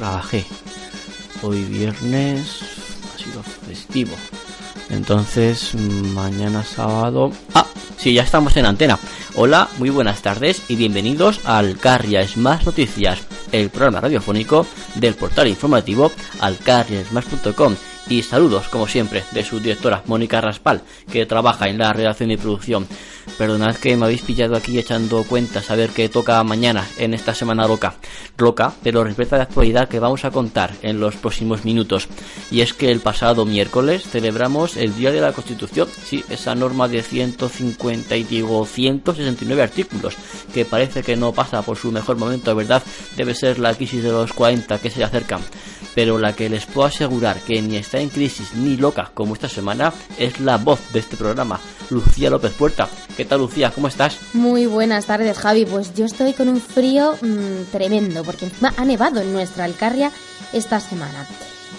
Trabajé. Hoy viernes ha sido festivo. Entonces, mañana sábado... Ah, sí, ya estamos en antena. Hola, muy buenas tardes y bienvenidos al Carrias Más Noticias, el programa radiofónico del portal informativo alcarriasmas.com. Y saludos, como siempre, de su directora Mónica Raspal, que trabaja en la redacción y producción. Perdonad que me habéis pillado aquí echando cuentas a ver qué toca mañana en esta semana loca. Loca, pero respecto de actualidad que vamos a contar en los próximos minutos. Y es que el pasado miércoles celebramos el Día de la Constitución. Sí, esa norma de 150 y digo 169 artículos, que parece que no pasa por su mejor momento, ¿verdad? Debe ser la crisis de los 40 que se acercan. Pero la que les puedo asegurar que ni está en crisis ni loca como esta semana es la voz de este programa, Lucía López Puerta. ¿Qué tal Lucía? ¿Cómo estás? Muy buenas tardes, Javi. Pues yo estoy con un frío mmm, tremendo, porque encima ha nevado en nuestra Alcarria esta semana.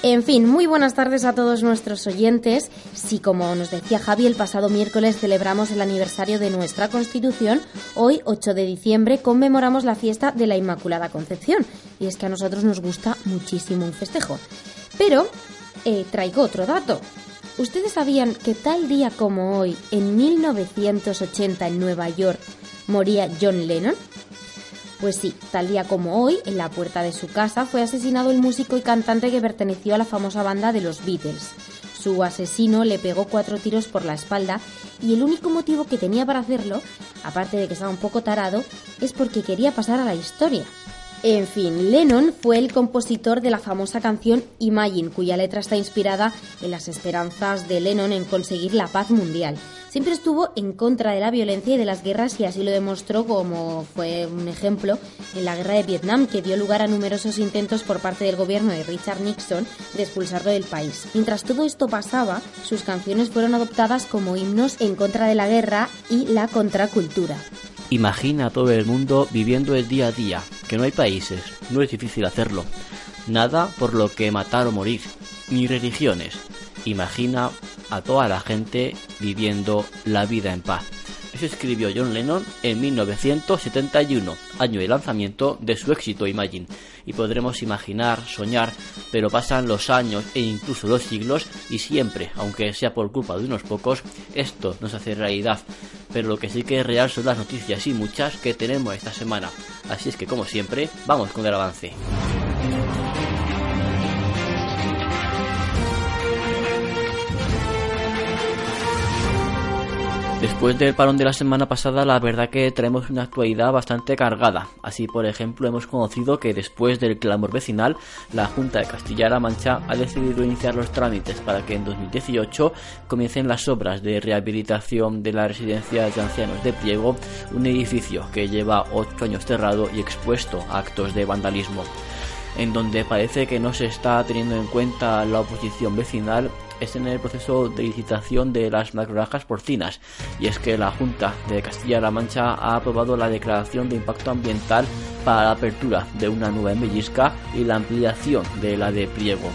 En fin, muy buenas tardes a todos nuestros oyentes. Si, como nos decía Javi, el pasado miércoles celebramos el aniversario de nuestra Constitución, hoy, 8 de diciembre, conmemoramos la fiesta de la Inmaculada Concepción. Y es que a nosotros nos gusta muchísimo un festejo. Pero eh, traigo otro dato. ¿Ustedes sabían que tal día como hoy, en 1980 en Nueva York, moría John Lennon? Pues sí, tal día como hoy, en la puerta de su casa, fue asesinado el músico y cantante que perteneció a la famosa banda de los Beatles. Su asesino le pegó cuatro tiros por la espalda y el único motivo que tenía para hacerlo, aparte de que estaba un poco tarado, es porque quería pasar a la historia. En fin, Lennon fue el compositor de la famosa canción Imagine, cuya letra está inspirada en las esperanzas de Lennon en conseguir la paz mundial. Siempre estuvo en contra de la violencia y de las guerras y así lo demostró como fue un ejemplo en la guerra de Vietnam que dio lugar a numerosos intentos por parte del gobierno de Richard Nixon de expulsarlo del país. Mientras todo esto pasaba, sus canciones fueron adoptadas como himnos en contra de la guerra y la contracultura. Imagina a todo el mundo viviendo el día a día, que no hay países, no es difícil hacerlo. Nada por lo que matar o morir, ni religiones. Imagina a toda la gente viviendo la vida en paz. Eso escribió John Lennon en 1971, año de lanzamiento de su éxito Imagine. Y podremos imaginar, soñar, pero pasan los años e incluso los siglos y siempre, aunque sea por culpa de unos pocos, esto nos hace realidad. Pero lo que sí que es real son las noticias y muchas que tenemos esta semana. Así es que como siempre, vamos con el avance. Después del parón de la semana pasada, la verdad que traemos una actualidad bastante cargada. Así, por ejemplo, hemos conocido que después del clamor vecinal, la Junta de Castilla-La Mancha ha decidido iniciar los trámites para que en 2018 comiencen las obras de rehabilitación de la residencia de ancianos de Priego, un edificio que lleva 8 años cerrado y expuesto a actos de vandalismo en donde parece que no se está teniendo en cuenta la oposición vecinal es en el proceso de licitación de las macroranjas porcinas y es que la Junta de Castilla-La Mancha ha aprobado la declaración de impacto ambiental para la apertura de una nueva en Bellisca y la ampliación de la de Priego.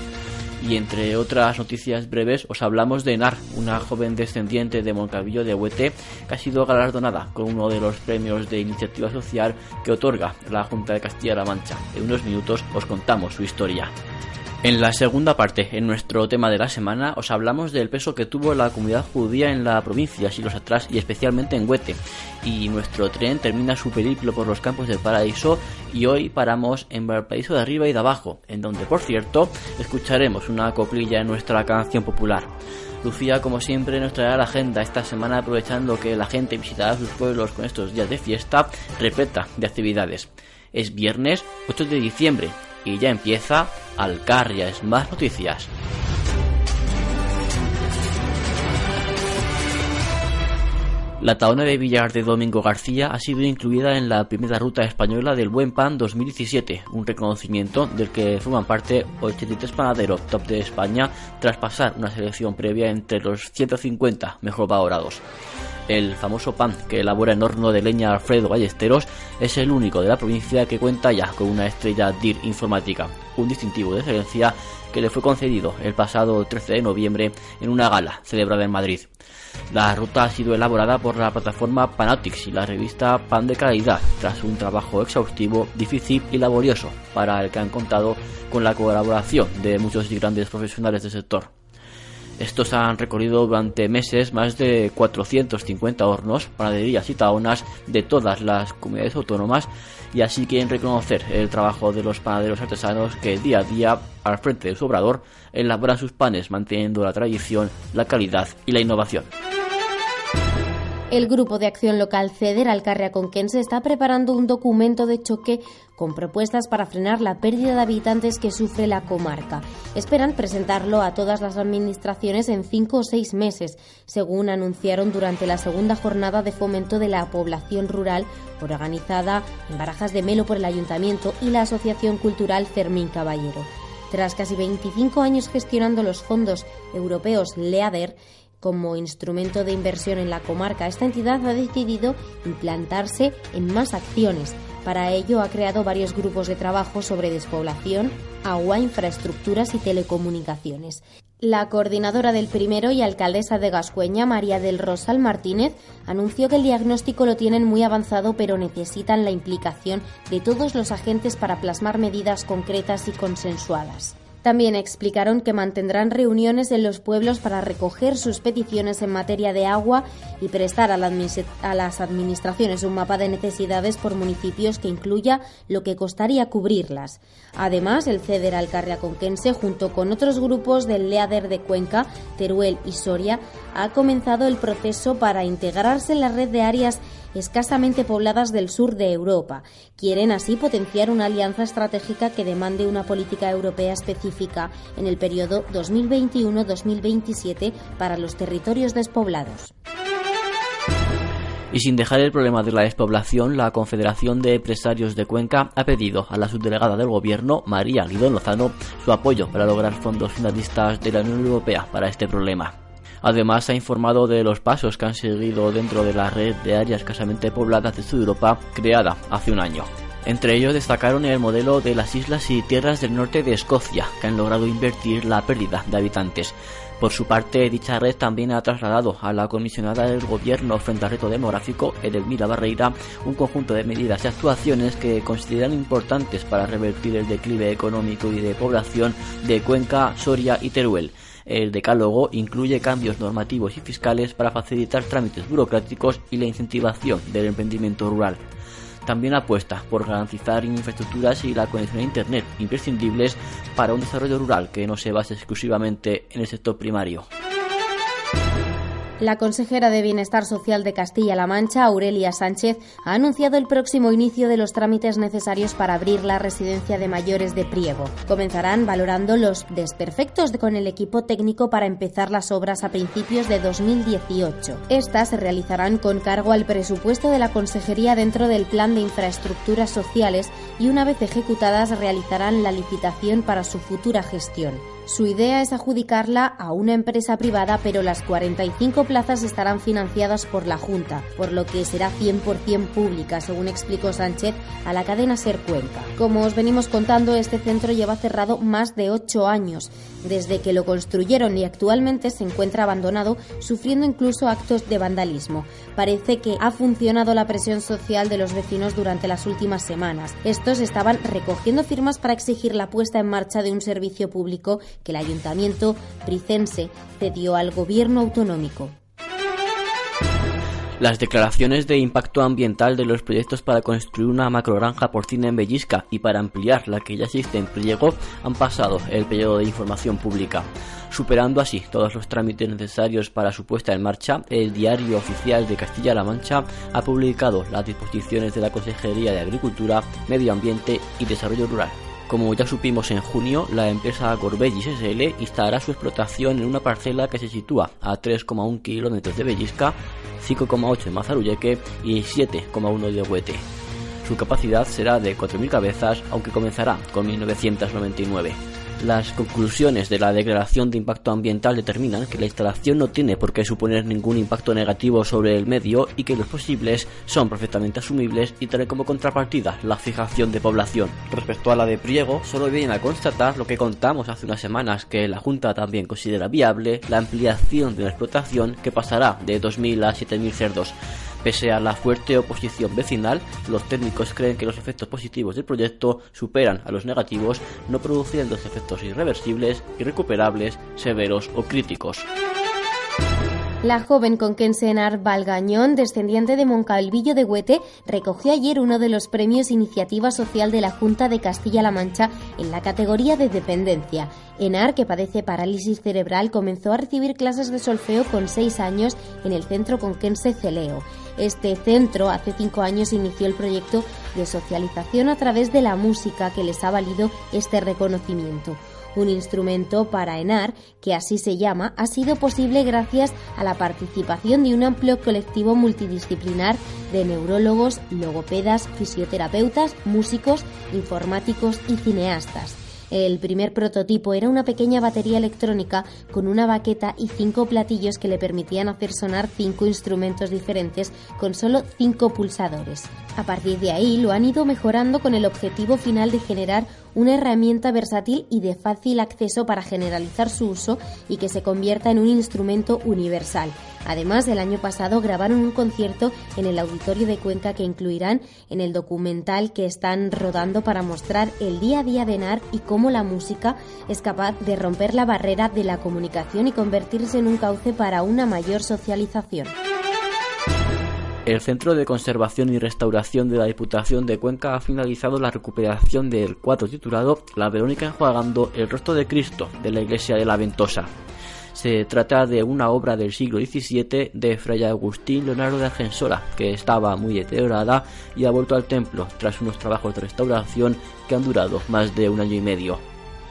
Y entre otras noticias breves, os hablamos de Nar, una joven descendiente de Moncavillo de Huete, que ha sido galardonada con uno de los premios de iniciativa social que otorga la Junta de Castilla-La Mancha. En unos minutos os contamos su historia. En la segunda parte, en nuestro tema de la semana, os hablamos del peso que tuvo la comunidad judía en la provincia siglos atrás y especialmente en Huete. Y nuestro tren termina su periplo por los campos del paraíso y hoy paramos en Valparaíso de arriba y de abajo, en donde, por cierto, escucharemos una coplilla en nuestra canción popular. Lucía, como siempre, nos traerá la agenda esta semana aprovechando que la gente visitará sus pueblos con estos días de fiesta repleta de actividades. Es viernes 8 de diciembre y ya empieza Alcarrias Más Noticias. La taona de Villar de Domingo García ha sido incluida en la primera ruta española del Buen Pan 2017, un reconocimiento del que forman parte 83 panaderos top de España tras pasar una selección previa entre los 150 mejor valorados. El famoso pan que elabora en horno de leña Alfredo Ballesteros es el único de la provincia que cuenta ya con una estrella DIR informática, un distintivo de excelencia que le fue concedido el pasado 13 de noviembre en una gala celebrada en Madrid. La ruta ha sido elaborada por la plataforma Panatics y la revista Pan de Calidad, tras un trabajo exhaustivo, difícil y laborioso, para el que han contado con la colaboración de muchos y grandes profesionales del sector. Estos han recorrido durante meses más de 450 hornos, panaderías y taonas de todas las comunidades autónomas y así quieren reconocer el trabajo de los panaderos artesanos que día a día, al frente de su obrador, elaboran sus panes manteniendo la tradición, la calidad y la innovación. El Grupo de Acción Local CEDER Alcarria Conquense está preparando un documento de choque con propuestas para frenar la pérdida de habitantes que sufre la comarca. Esperan presentarlo a todas las administraciones en cinco o seis meses, según anunciaron durante la segunda jornada de fomento de la población rural organizada en Barajas de Melo por el Ayuntamiento y la Asociación Cultural Fermín Caballero. Tras casi 25 años gestionando los fondos europeos LEADER, como instrumento de inversión en la comarca, esta entidad ha decidido implantarse en más acciones. Para ello ha creado varios grupos de trabajo sobre despoblación, agua, infraestructuras y telecomunicaciones. La coordinadora del primero y alcaldesa de Gascueña, María del Rosal Martínez, anunció que el diagnóstico lo tienen muy avanzado pero necesitan la implicación de todos los agentes para plasmar medidas concretas y consensuadas. También explicaron que mantendrán reuniones en los pueblos para recoger sus peticiones en materia de agua y prestar a, las administraciones un mapa de necesidades por municipios que incluya lo que costaría cubrirlas. Además, el CEDER Alcarria-Conquense, junto con otros grupos del LEADER de Cuenca, Teruel y Soria, ha comenzado el proceso para integrarse en la red de áreas escasamente pobladas del sur de Europa. Quieren así potenciar una alianza estratégica que demande una política europea específica en el periodo 2021-2027 para los territorios despoblados. Y sin dejar el problema de la despoblación, la Confederación de Empresarios de Cuenca ha pedido a la subdelegada del Gobierno, María Guidón Lozano, su apoyo para lograr fondos finalistas de la Unión Europea para este problema. Además, ha informado de los pasos que han seguido dentro de la red de áreas escasamente pobladas de Europa creada hace un año. Entre ellos destacaron el modelo de las islas y tierras del norte de Escocia, que han logrado invertir la pérdida de habitantes. Por su parte, dicha red también ha trasladado a la comisionada del gobierno frente al reto demográfico, Edelmira Barreira, un conjunto de medidas y actuaciones que consideran importantes para revertir el declive económico y de población de Cuenca, Soria y Teruel. El decálogo incluye cambios normativos y fiscales para facilitar trámites burocráticos y la incentivación del emprendimiento rural. También apuesta por garantizar infraestructuras y la conexión a Internet imprescindibles para un desarrollo rural que no se base exclusivamente en el sector primario. La consejera de Bienestar Social de Castilla-La Mancha, Aurelia Sánchez, ha anunciado el próximo inicio de los trámites necesarios para abrir la residencia de mayores de Priego. Comenzarán valorando los desperfectos con el equipo técnico para empezar las obras a principios de 2018. Estas se realizarán con cargo al presupuesto de la consejería dentro del Plan de Infraestructuras Sociales y una vez ejecutadas realizarán la licitación para su futura gestión. Su idea es adjudicarla a una empresa privada, pero las 45 plazas estarán financiadas por la Junta, por lo que será 100% pública, según explicó Sánchez a la cadena Ser Cuenca. Como os venimos contando, este centro lleva cerrado más de 8 años, desde que lo construyeron y actualmente se encuentra abandonado, sufriendo incluso actos de vandalismo. Parece que ha funcionado la presión social de los vecinos durante las últimas semanas. Estos estaban recogiendo firmas para exigir la puesta en marcha de un servicio público que el ayuntamiento pricense cedió al gobierno autonómico. Las declaraciones de impacto ambiental de los proyectos para construir una macrogranja porcina en Bellisca y para ampliar la que ya existe en Priego han pasado el periodo de información pública. Superando así todos los trámites necesarios para su puesta en marcha, el Diario Oficial de Castilla-La Mancha ha publicado las disposiciones de la Consejería de Agricultura, Medio Ambiente y Desarrollo Rural. Como ya supimos en junio, la empresa Gorbellis SL instalará su explotación en una parcela que se sitúa a 3,1 kilómetros de Bellisca, 5,8 de Mazarulleque y 7,1 de Huete. Su capacidad será de 4.000 cabezas, aunque comenzará con 1999. Las conclusiones de la declaración de impacto ambiental determinan que la instalación no tiene por qué suponer ningún impacto negativo sobre el medio y que los posibles son perfectamente asumibles y trae como contrapartida la fijación de población. Respecto a la de Priego, solo viene a constatar lo que contamos hace unas semanas, que la Junta también considera viable la ampliación de la explotación que pasará de 2.000 a 7.000 cerdos. Pese a la fuerte oposición vecinal, los técnicos creen que los efectos positivos del proyecto superan a los negativos, no produciendo efectos irreversibles, irrecuperables, severos o críticos. La joven conquense Enar Valgañón, descendiente de Moncalvillo de Huete, recogió ayer uno de los premios Iniciativa Social de la Junta de Castilla-La Mancha en la categoría de dependencia. Enar, que padece parálisis cerebral, comenzó a recibir clases de solfeo con seis años en el centro conquense Celeo. Este centro hace cinco años inició el proyecto de socialización a través de la música que les ha valido este reconocimiento. Un instrumento para ENAR, que así se llama, ha sido posible gracias a la participación de un amplio colectivo multidisciplinar de neurólogos, logopedas, fisioterapeutas, músicos, informáticos y cineastas. El primer prototipo era una pequeña batería electrónica con una baqueta y cinco platillos que le permitían hacer sonar cinco instrumentos diferentes con solo cinco pulsadores. A partir de ahí lo han ido mejorando con el objetivo final de generar una herramienta versátil y de fácil acceso para generalizar su uso y que se convierta en un instrumento universal. Además, el año pasado grabaron un concierto en el Auditorio de Cuenca que incluirán en el documental que están rodando para mostrar el día a día de NAR y cómo la música es capaz de romper la barrera de la comunicación y convertirse en un cauce para una mayor socialización. El Centro de Conservación y Restauración de la Diputación de Cuenca ha finalizado la recuperación del cuadro titulado La Verónica enjuagando el rostro de Cristo de la iglesia de la Ventosa. Se trata de una obra del siglo XVII de Fray Agustín Leonardo de Argensola, que estaba muy deteriorada y ha vuelto al templo tras unos trabajos de restauración que han durado más de un año y medio.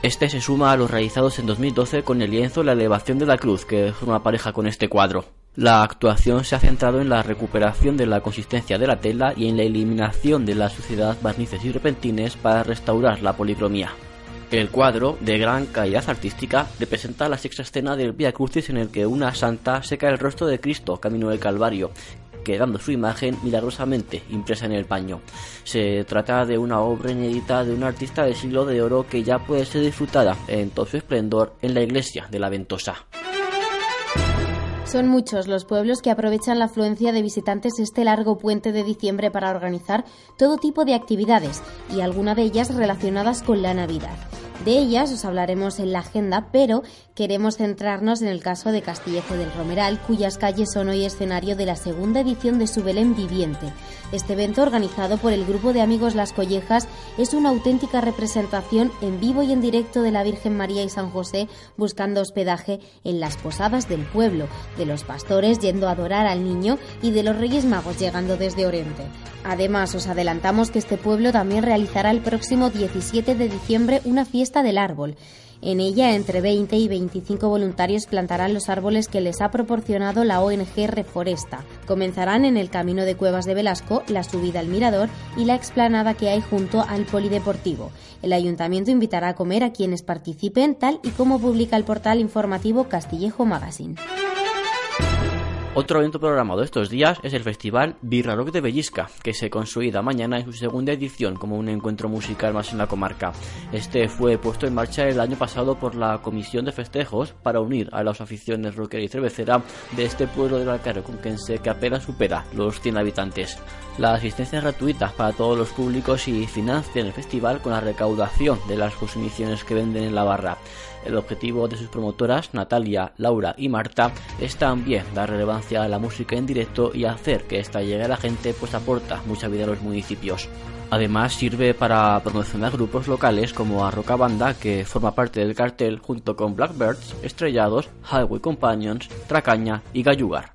Este se suma a los realizados en 2012 con el lienzo La elevación de la cruz, que forma pareja con este cuadro. La actuación se ha centrado en la recuperación de la consistencia de la tela y en la eliminación de la suciedad, barnices y repentines para restaurar la policromía. El cuadro, de gran calidad artística, representa la sexta escena del Via Crucis en el que una santa seca el rostro de Cristo camino del Calvario, quedando su imagen milagrosamente impresa en el paño. Se trata de una obra inédita de un artista del siglo de oro que ya puede ser disfrutada en todo su esplendor en la iglesia de la Ventosa. Son muchos los pueblos que aprovechan la afluencia de visitantes este largo puente de diciembre para organizar todo tipo de actividades y algunas de ellas relacionadas con la Navidad. De ellas os hablaremos en la agenda, pero queremos centrarnos en el caso de Castillejo del Romeral, cuyas calles son hoy escenario de la segunda edición de su Belén Viviente. Este evento, organizado por el grupo de amigos Las Collejas, es una auténtica representación en vivo y en directo de la Virgen María y San José buscando hospedaje en las posadas del pueblo, de los pastores yendo a adorar al niño y de los Reyes Magos llegando desde Oriente. Además, os adelantamos que este pueblo también realizará el próximo 17 de diciembre una fiesta del árbol. En ella, entre 20 y 25 voluntarios plantarán los árboles que les ha proporcionado la ONG Reforesta. Comenzarán en el camino de Cuevas de Velasco, la subida al mirador y la explanada que hay junto al polideportivo. El ayuntamiento invitará a comer a quienes participen, tal y como publica el portal informativo Castillejo Magazine. Otro evento programado estos días es el festival Birra Rock de Bellisca, que se consolida mañana en su segunda edición como un encuentro musical más en la comarca. Este fue puesto en marcha el año pasado por la Comisión de Festejos para unir a las aficiones rockera y cervecera de este pueblo del Alcaro Conquense que apenas supera los 100 habitantes. La asistencia es gratuita para todos los públicos y financian el festival con la recaudación de las consumiciones que venden en la barra. El objetivo de sus promotoras, Natalia, Laura y Marta, es también dar relevancia a la música en directo y hacer que esta llegue a la gente, pues aporta mucha vida a los municipios. Además sirve para promocionar grupos locales como Arroca Banda, que forma parte del cartel junto con Blackbirds, Estrellados, Highway Companions, Tracaña y Gallugar.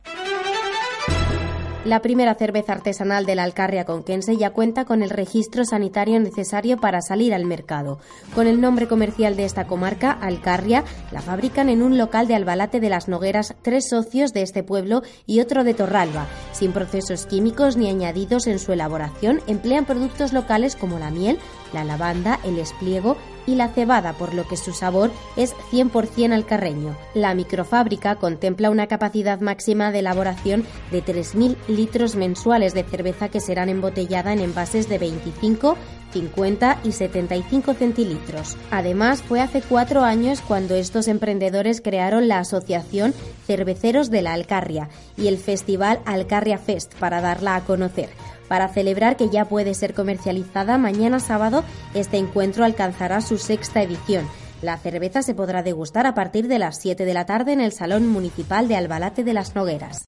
La primera cerveza artesanal de la Alcarria conquense ya cuenta con el registro sanitario necesario para salir al mercado. Con el nombre comercial de esta comarca, Alcarria, la fabrican en un local de Albalate de las Nogueras tres socios de este pueblo y otro de Torralba. Sin procesos químicos ni añadidos en su elaboración, emplean productos locales como la miel, la lavanda, el espliego y la cebada, por lo que su sabor es 100% alcarreño. La microfábrica contempla una capacidad máxima de elaboración de 3.000 litros mensuales de cerveza que serán embotellada en envases de 25, 50 y 75 centilitros. Además, fue hace cuatro años cuando estos emprendedores crearon la asociación Cerveceros de la Alcarria y el festival Alcarria Fest para darla a conocer. Para celebrar que ya puede ser comercializada mañana sábado, este encuentro alcanzará su sexta edición. La cerveza se podrá degustar a partir de las 7 de la tarde en el Salón Municipal de Albalate de las Nogueras.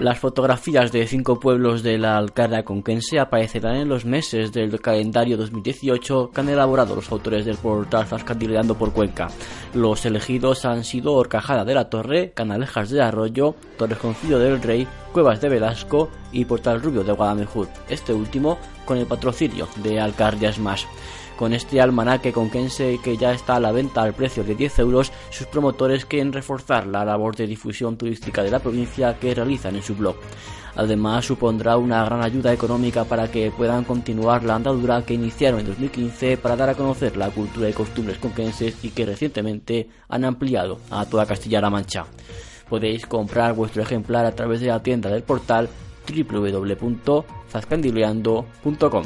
Las fotografías de cinco pueblos de la Alcarria conquense aparecerán en los meses del calendario 2018 que han elaborado los autores del portal Zascandileando por Cuenca. Los elegidos han sido Horcajada de la Torre, Canalejas de Arroyo, Torres Concilio del Rey, Cuevas de Velasco y Portal Rubio de Guadamejur, este último con el patrocinio de Alcarrias Más. Con este almanaque conquense que ya está a la venta al precio de 10 euros, sus promotores quieren reforzar la labor de difusión turística de la provincia que realizan en su blog. Además, supondrá una gran ayuda económica para que puedan continuar la andadura que iniciaron en 2015 para dar a conocer la cultura y costumbres conquenses y que recientemente han ampliado a toda Castilla-La Mancha. Podéis comprar vuestro ejemplar a través de la tienda del portal www.zascandileando.com.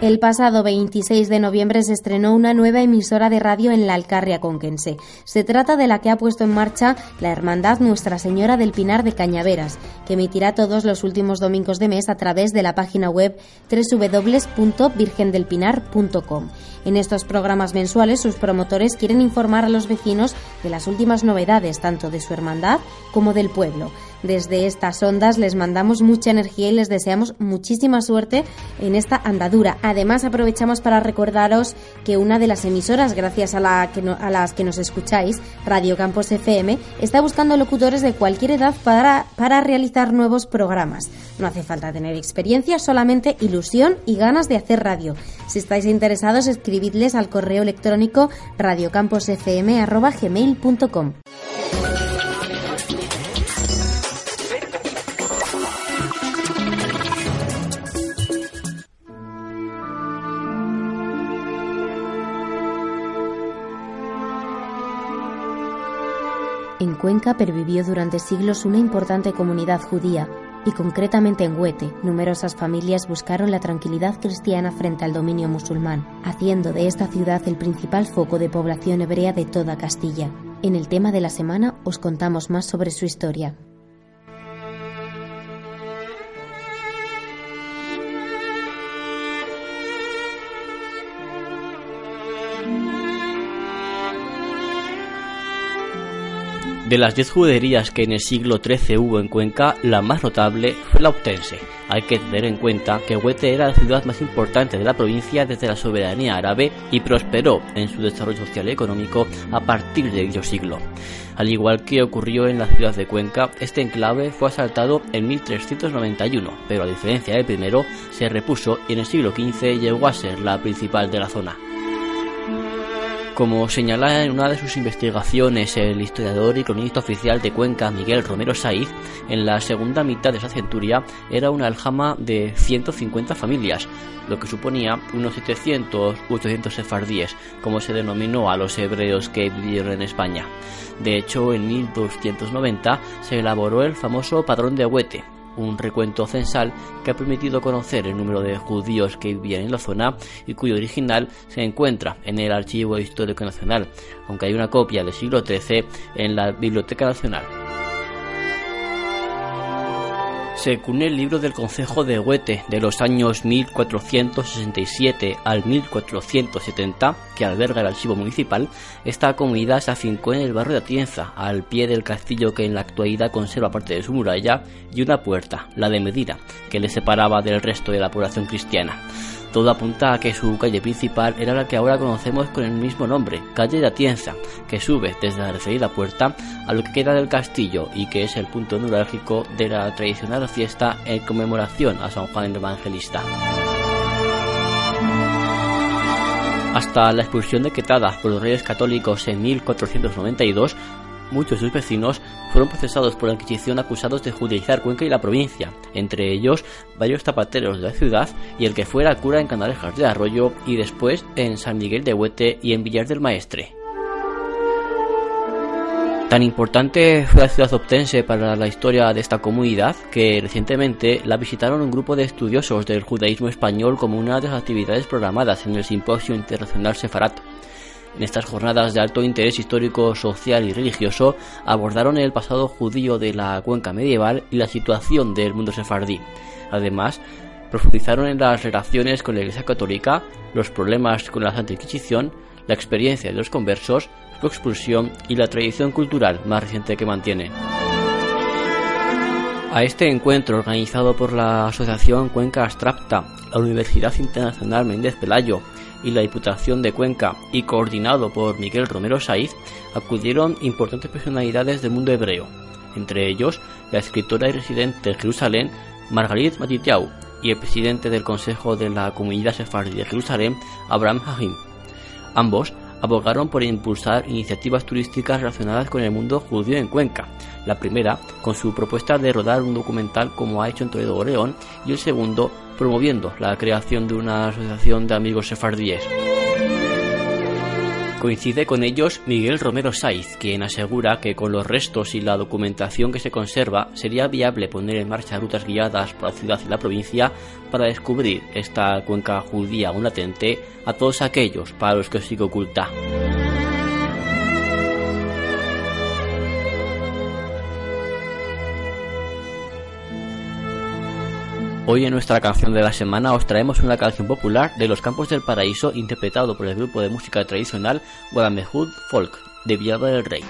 El pasado 26 de noviembre se estrenó una nueva emisora de radio en la Alcarria Conquense. Se trata de la que ha puesto en marcha la Hermandad Nuestra Señora del Pinar de Cañaveras, que emitirá todos los últimos domingos de mes a través de la página web www.virgendelpinar.com. En estos programas mensuales, sus promotores quieren informar a los vecinos de las últimas novedades, tanto de su hermandad como del pueblo. Desde estas ondas les mandamos mucha energía y les deseamos muchísima suerte en esta andadura. Además, aprovechamos para recordaros que una de las emisoras, gracias a, la que las que nos escucháis, Radio Campos FM, está buscando locutores de cualquier edad para, para realizar nuevos programas. No hace falta tener experiencia, solamente ilusión y ganas de hacer radio. Si estáis interesados, escribidles al correo electrónico radiocamposfm.gmail.com. Cuenca pervivió durante siglos una importante comunidad judía, y concretamente en Huete, numerosas familias buscaron la tranquilidad cristiana frente al dominio musulmán, haciendo de esta ciudad el principal foco de población hebrea de toda Castilla. En el tema de la semana os contamos más sobre su historia. De las diez juderías que en el siglo XIII hubo en Cuenca, la más notable fue la Optense. Hay que tener en cuenta que Huete era la ciudad más importante de la provincia desde la soberanía árabe y prosperó en su desarrollo social y económico a partir de dicho siglo. Al igual que ocurrió en la ciudad de Cuenca, este enclave fue asaltado en 1391, pero a diferencia del primero, se repuso y en el siglo XV llegó a ser la principal de la zona. Como señala en una de sus investigaciones el historiador y cronista oficial de Cuenca Miguel Romero Saiz, en la segunda mitad de esa centuria era una aljama de 150 familias, lo que suponía unos 700 u 800 sefardíes, como se denominó a los hebreos que vivieron en España. De hecho, en 1290 se elaboró el famoso Padrón de Huete, un recuento censal que ha permitido conocer el número de judíos que vivían en la zona y cuyo original se encuentra en el Archivo Histórico Nacional, aunque hay una copia del siglo XIII en la Biblioteca Nacional. Según el libro del Consejo de Huete de los años 1467 al 1470, que alberga el archivo municipal, esta comunidad se afincó en el barrio de Atienza, al pie del castillo que en la actualidad conserva parte de su muralla y una puerta, la de Medina, que le separaba del resto de la población cristiana. Todo apunta a que su calle principal era la que ahora conocemos con el mismo nombre, calle de Atienza, que sube desde la referida puerta a lo que queda del castillo y que es el punto neurálgico de la tradicional fiesta en conmemoración a San Juan el Evangelista. Hasta la expulsión decretada por los reyes católicos en 1492, muchos de sus vecinos fueron procesados por la Inquisición acusados de judaizar Cuenca y la provincia, entre ellos varios zapateros de la ciudad y el que fuera cura en Canalejas de Arroyo y después en San Miguel de Huete y en Villar del Maestre. Tan importante fue la ciudad obtense para la historia de esta comunidad que recientemente la visitaron un grupo de estudiosos del judaísmo español como una de las actividades programadas en el Simposio Internacional Sefarat. En estas jornadas de alto interés histórico, social y religioso abordaron el pasado judío de la cuenca medieval y la situación del mundo sefardí. Además, profundizaron en las relaciones con la Iglesia Católica, los problemas con la Santa Inquisición, la experiencia de los conversos, su expulsión y la tradición cultural más reciente que mantiene. A este encuentro organizado por la Asociación Cuenca Astrapta, la Universidad Internacional Méndez Pelayo y la Diputación de Cuenca y coordinado por Miguel Romero Saiz, acudieron importantes personalidades del mundo hebreo, entre ellos la escritora y residente de Jerusalén Margarit Matitiau y el presidente del Consejo de la Comunidad Sefardí de Jerusalén, Abraham Hahim. Ambos abogaron por impulsar iniciativas turísticas relacionadas con el mundo judío en Cuenca. La primera, con su propuesta de rodar un documental como ha hecho en Toledo Oreón, y el segundo, promoviendo la creación de una asociación de amigos sefardíes. Coincide con ellos Miguel Romero Saiz, quien asegura que con los restos y la documentación que se conserva sería viable poner en marcha rutas guiadas por la ciudad y la provincia para descubrir esta cuenca judía aún latente a todos aquellos para los que sigue oculta. Hoy en nuestra canción de la semana os traemos una canción popular de los Campos del Paraíso interpretado por el grupo de música tradicional Guadamejud Folk de Villada del Rey.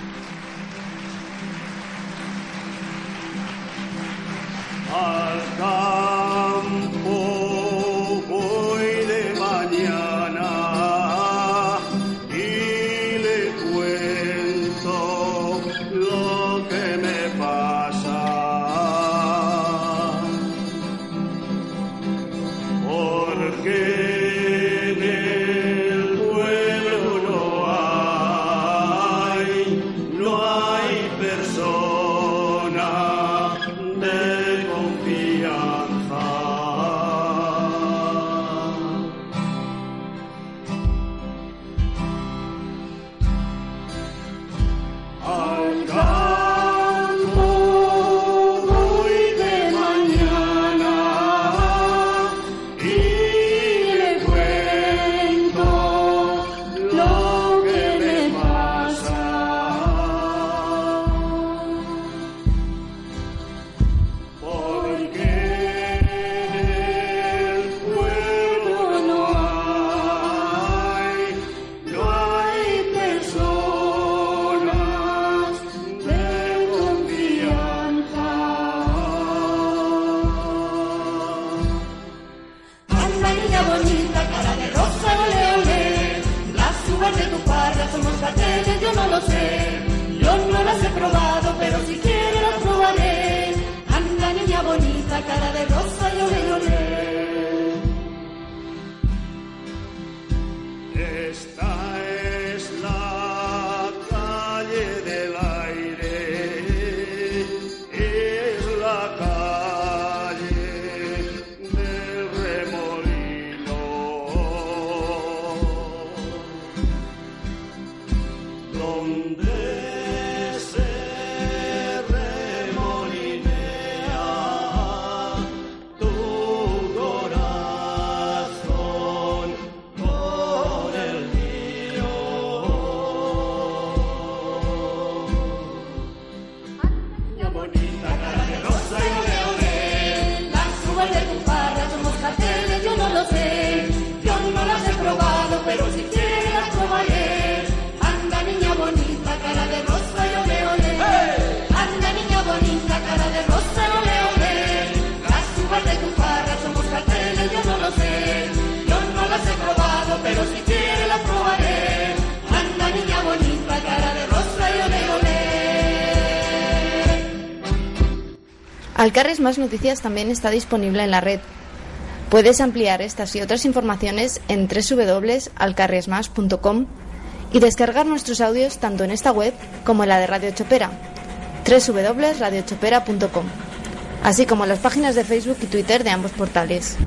Alcarres Más Noticias también está disponible en la red. Puedes ampliar estas y otras informaciones en www.alcarresmas.com y descargar nuestros audios tanto en esta web como en la de Radio Chopera, www.radiochopera.com, así como en las páginas de Facebook y Twitter de ambos portales.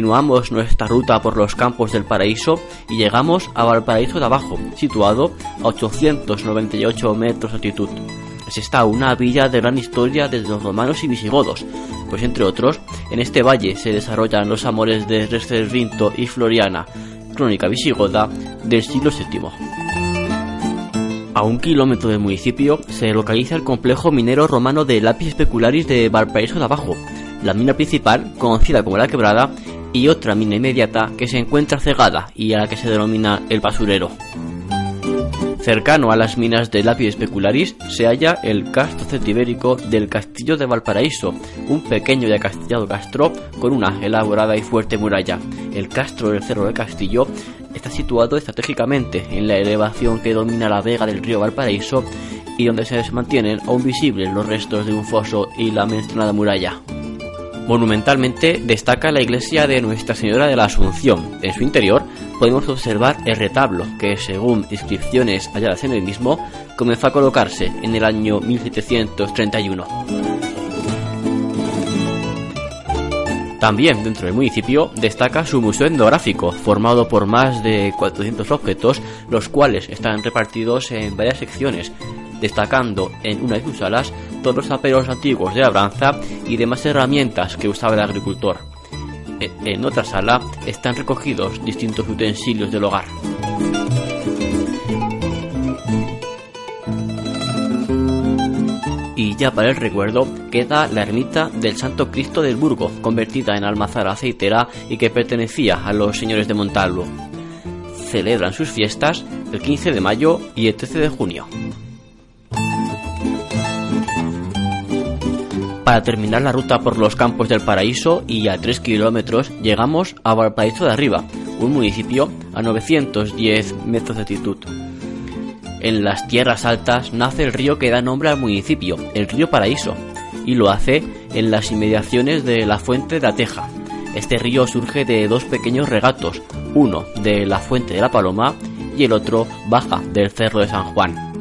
Continuamos nuestra ruta por los campos del paraíso y llegamos a Valparaíso de Abajo, situado a 898 metros de altitud. Es esta una villa de gran historia desde los romanos y visigodos, pues entre otros, en este valle se desarrollan los amores de Reservinto y Floriana, crónica visigoda del siglo VII. A un kilómetro del municipio se localiza el complejo minero romano de Lapis Specularis de Valparaíso de Abajo, la mina principal, conocida como la Quebrada, y otra mina inmediata que se encuentra cegada y a la que se denomina el basurero. Cercano a las minas de Lapis Specularis se halla el castro celtibérico del Castillo de Valparaíso, un pequeño y acastillado castro con una elaborada y fuerte muralla. El castro del Cerro del Castillo está situado estratégicamente en la elevación que domina la vega del río Valparaíso y donde se mantienen aún visibles los restos de un foso y la mencionada muralla. Monumentalmente destaca la iglesia de Nuestra Señora de la Asunción. En su interior podemos observar el retablo que, según inscripciones halladas en el mismo, comenzó a colocarse en el año 1731. También dentro del municipio destaca su museo etnográfico, formado por más de 400 objetos, los cuales están repartidos en varias secciones, destacando en una de sus salas todos los aperos antiguos de labranza y demás herramientas que usaba el agricultor. E, en otra sala están recogidos distintos utensilios del hogar. Y ya para el recuerdo queda la ermita del Santo Cristo del Burgo, convertida en almazara aceitera y que pertenecía a los señores de Montalvo. Celebran sus fiestas el 15 de mayo y el 13 de junio. Para terminar la ruta por los campos del paraíso y a 3 kilómetros llegamos a Valparaíso de Arriba, un municipio a 910 metros de altitud. En las tierras altas nace el río que da nombre al municipio, el río Paraíso, y lo hace en las inmediaciones de la Fuente de la Teja. Este río surge de dos pequeños regatos, uno de la Fuente de la Paloma y el otro baja del Cerro de San Juan.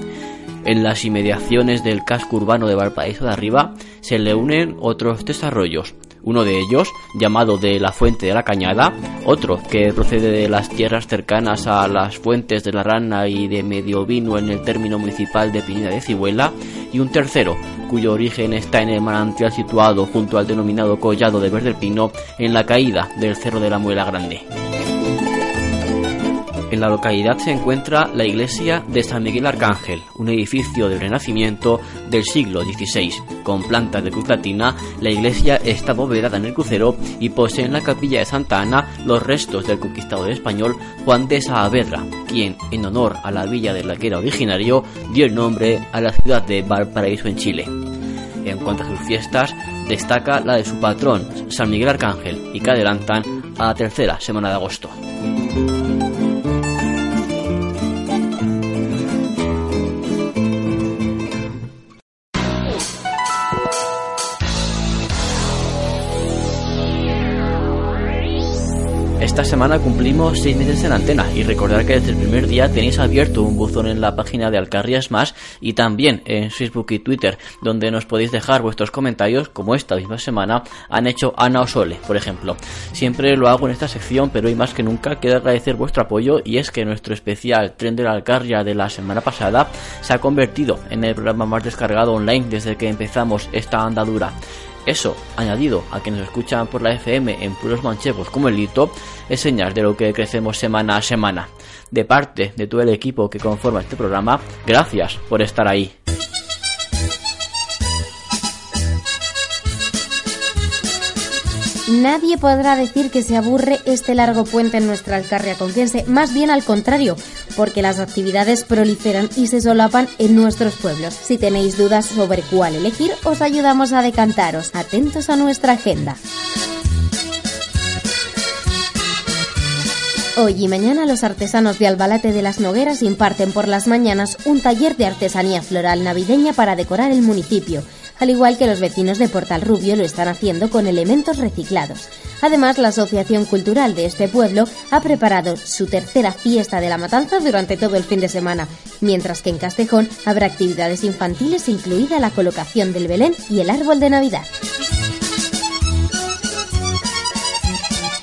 En las inmediaciones del casco urbano de Valparaíso de Arriba se le unen otros desarrollos, uno de ellos llamado de la Fuente de la Cañada, otro que procede de las tierras cercanas a las fuentes de la Rana y de Mediovino en el término municipal de Pineda de Cibuela, y un tercero cuyo origen está en el manantial situado junto al denominado Collado de Verde Pino en la caída del Cerro de la Muela Grande. En la localidad se encuentra la iglesia de San Miguel Arcángel, un edificio del Renacimiento del siglo XVI. Con planta de cruz latina, la iglesia está abovedada en el crucero y posee en la capilla de Santa Ana los restos del conquistador español Juan de Saavedra, quien, en honor a la villa de la que era originario, dio el nombre a la ciudad de Valparaíso en Chile. En cuanto a sus fiestas, destaca la de su patrón, San Miguel Arcángel, y que adelantan a la tercera semana de agosto. Esta semana cumplimos seis meses en antena y recordar que desde el primer día tenéis abierto un buzón en la página de Alcarrias Más y también en Facebook y Twitter donde nos podéis dejar vuestros comentarios como esta misma semana han hecho Ana Osole, por ejemplo. Siempre lo hago en esta sección pero hoy más que nunca quiero agradecer vuestro apoyo y es que nuestro especial Tren de la Alcarria de la semana pasada se ha convertido en el programa más descargado online desde que empezamos esta andadura. Eso, añadido a que nos escuchan por la FM en puros manchegos como el Lito, es señal de lo que crecemos semana a semana. De parte de todo el equipo que conforma este programa, gracias por estar ahí. Nadie podrá decir que se aburre este largo puente en nuestra Alcarria conquense, más bien al contrario, porque las actividades proliferan y se solapan en nuestros pueblos. Si tenéis dudas sobre cuál elegir, os ayudamos a decantaros. Atentos a nuestra agenda. Hoy y mañana los artesanos de Albalate de las Nogueras imparten por las mañanas un taller de artesanía floral navideña para decorar el municipio, al igual que los vecinos de Portal Rubio lo están haciendo con elementos reciclados. Además, la Asociación Cultural de este pueblo ha preparado su tercera fiesta de la matanza durante todo el fin de semana, mientras que en Castejón habrá actividades infantiles incluida la colocación del Belén y el árbol de Navidad.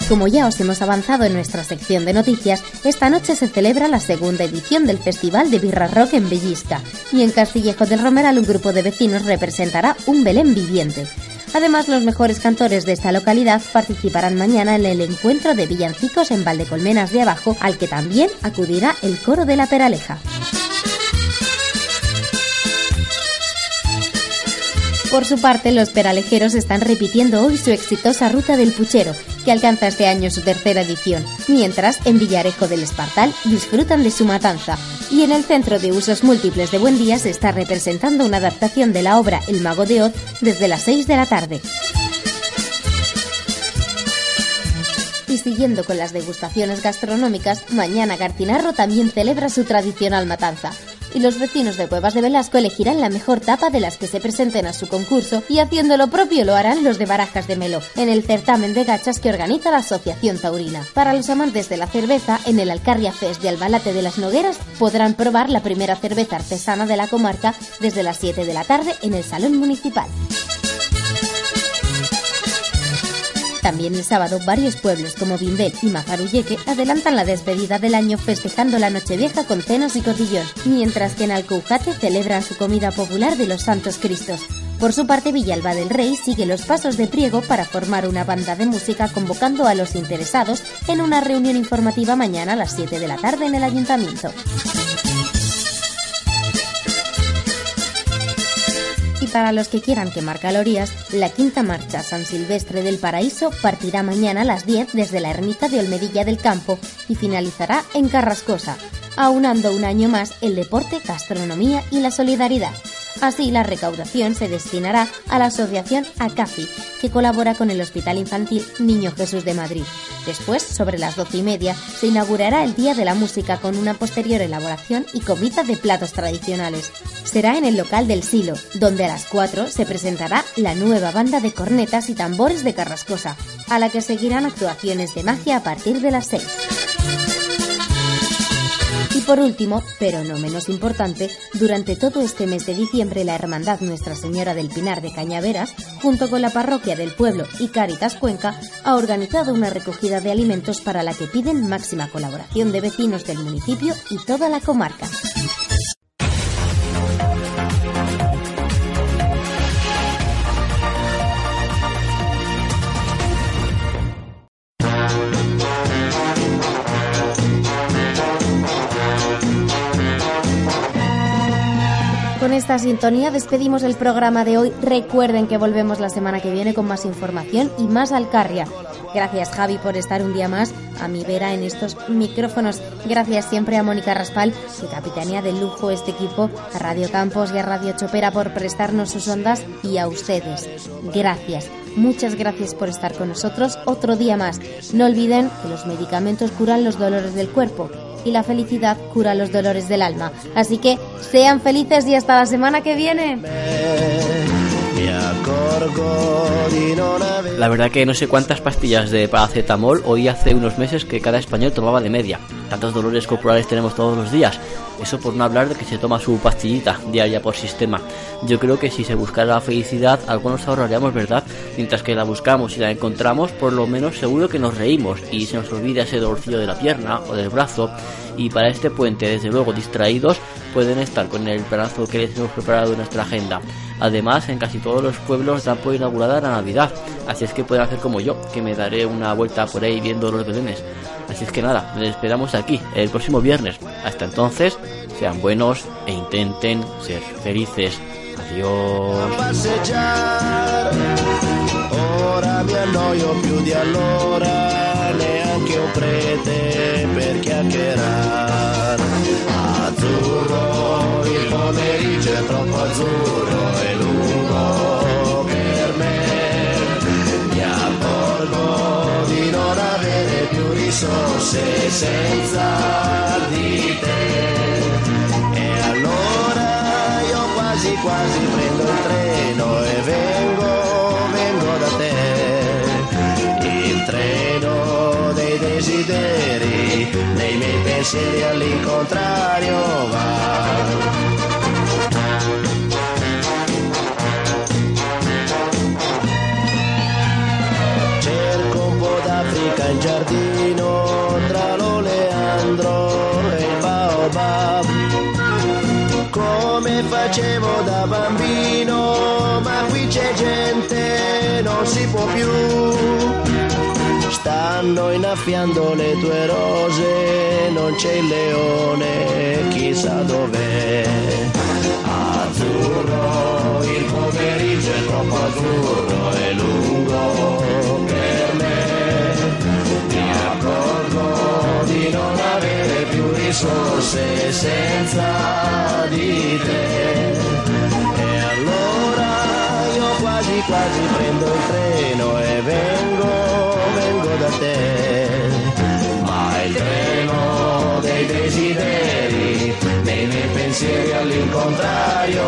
Como ya os hemos avanzado en nuestra sección de noticias, esta noche se celebra la segunda edición del Festival de Birra Rock en Bellisca y en Castillejo del Romeral un grupo de vecinos representará un Belén viviente. Además, los mejores cantores de esta localidad participarán mañana en el encuentro de villancicos en Valdecolmenas de Abajo, al que también acudirá el coro de la Peraleja. Por su parte, los peralejeros están repitiendo hoy su exitosa ruta del puchero, que alcanza este año su tercera edición, mientras en Villarejo del Espartal disfrutan de su matanza. Y en el Centro de Usos Múltiples de Buen Día se está representando una adaptación de la obra El Mago de Oz desde las 6 de la tarde. Y siguiendo con las degustaciones gastronómicas, mañana Gartinarro también celebra su tradicional matanza y los vecinos de Cuevas de Velasco elegirán la mejor tapa de las que se presenten a su concurso y haciendo lo propio lo harán los de Barajas de Melo en el certamen de gachas que organiza la Asociación Taurina. Para los amantes de la cerveza, en el Alcarria Fest de Albalate de las Nogueras podrán probar la primera cerveza artesana de la comarca desde las 7 de la tarde en el Salón Municipal. También el sábado varios pueblos como Bimbet y Mazarulleque adelantan la despedida del año festejando la Nochevieja con cenas y cotillón, mientras que en Alcoujate celebran su comida popular de los Santos Cristos. Por su parte, Villalba del Rey sigue los pasos de Priego para formar una banda de música convocando a los interesados en una reunión informativa mañana a las 7 de la tarde en el ayuntamiento. Para los que quieran quemar calorías, la quinta marcha San Silvestre del Paraíso partirá mañana a las 10 desde la ermita de Olmedilla del Campo y finalizará en Carrascosa, aunando un año más el deporte, gastronomía y la solidaridad. Así, la recaudación se destinará a la asociación ACAFI, que colabora con el Hospital Infantil Niño Jesús de Madrid. Después, sobre las doce y media, se inaugurará el Día de la Música con una posterior elaboración y comida de platos tradicionales. Será en el local del Silo, donde a las 4 se presentará la nueva banda de cornetas y tambores de Carrascosa, a la que seguirán actuaciones de magia a partir de las 6 por último, pero no menos importante, durante todo este mes de diciembre la Hermandad Nuestra Señora del Pinar de Cañaveras, junto con la parroquia del pueblo y Caritas Cuenca, ha organizado una recogida de alimentos para la que piden máxima colaboración de vecinos del municipio y toda la comarca. Esta sintonía despedimos el programa de hoy. Recuerden que volvemos la semana que viene con más información y más Alcarria. Gracias Javi por estar un día más a mi vera en estos micrófonos. Gracias siempre a Mónica Raspal, que capitanía de lujo este equipo, a Radio Campos y a Radio Chopera por prestarnos sus ondas y a ustedes. Gracias. Muchas gracias por estar con nosotros otro día más. No olviden que los medicamentos curan los dolores del cuerpo y la felicidad cura los dolores del alma. Así que sean felices y hasta la semana que viene. La verdad que no sé cuántas pastillas de paracetamol hoy hace unos meses que cada español tomaba de media. Tantos dolores corporales tenemos todos los días. Eso por no hablar de que se toma su pastillita diaria por sistema. Yo creo que si se buscara la felicidad, algo nos ahorraríamos, ¿verdad? Mientras que la buscamos y la encontramos, por lo menos seguro que nos reímos y se nos olvida ese dolorcillo de la pierna o del brazo. Y para este puente, desde luego, distraídos, pueden estar con el planazo que les hemos preparado en nuestra agenda. Además, en casi todos los pueblos dan por inaugurada la Navidad, así es que pueden hacer como yo, que me daré una vuelta por ahí viendo los belenes. Así es que nada, les esperamos aquí el próximo viernes. Hasta entonces, sean buenos e intenten ser felices. Adiós. prete per più risorse senza di te. E allora io quasi quasi prendo il treno e vengo, vengo da te. Il treno dei desideri, nei miei pensieri all'incontrario va. Facevo da bambino, ma qui c'è gente, non si può più. Stanno innaffiando le tue rose, non c'è il leone, chissà dov'è. Azzurro, il pomeriggio è troppo azzurro e lungo più risorse senza di te. E allora io quasi quasi prendo il treno e vengo, vengo da te. Ma il treno dei desideri, nei miei pensieri all'incontrario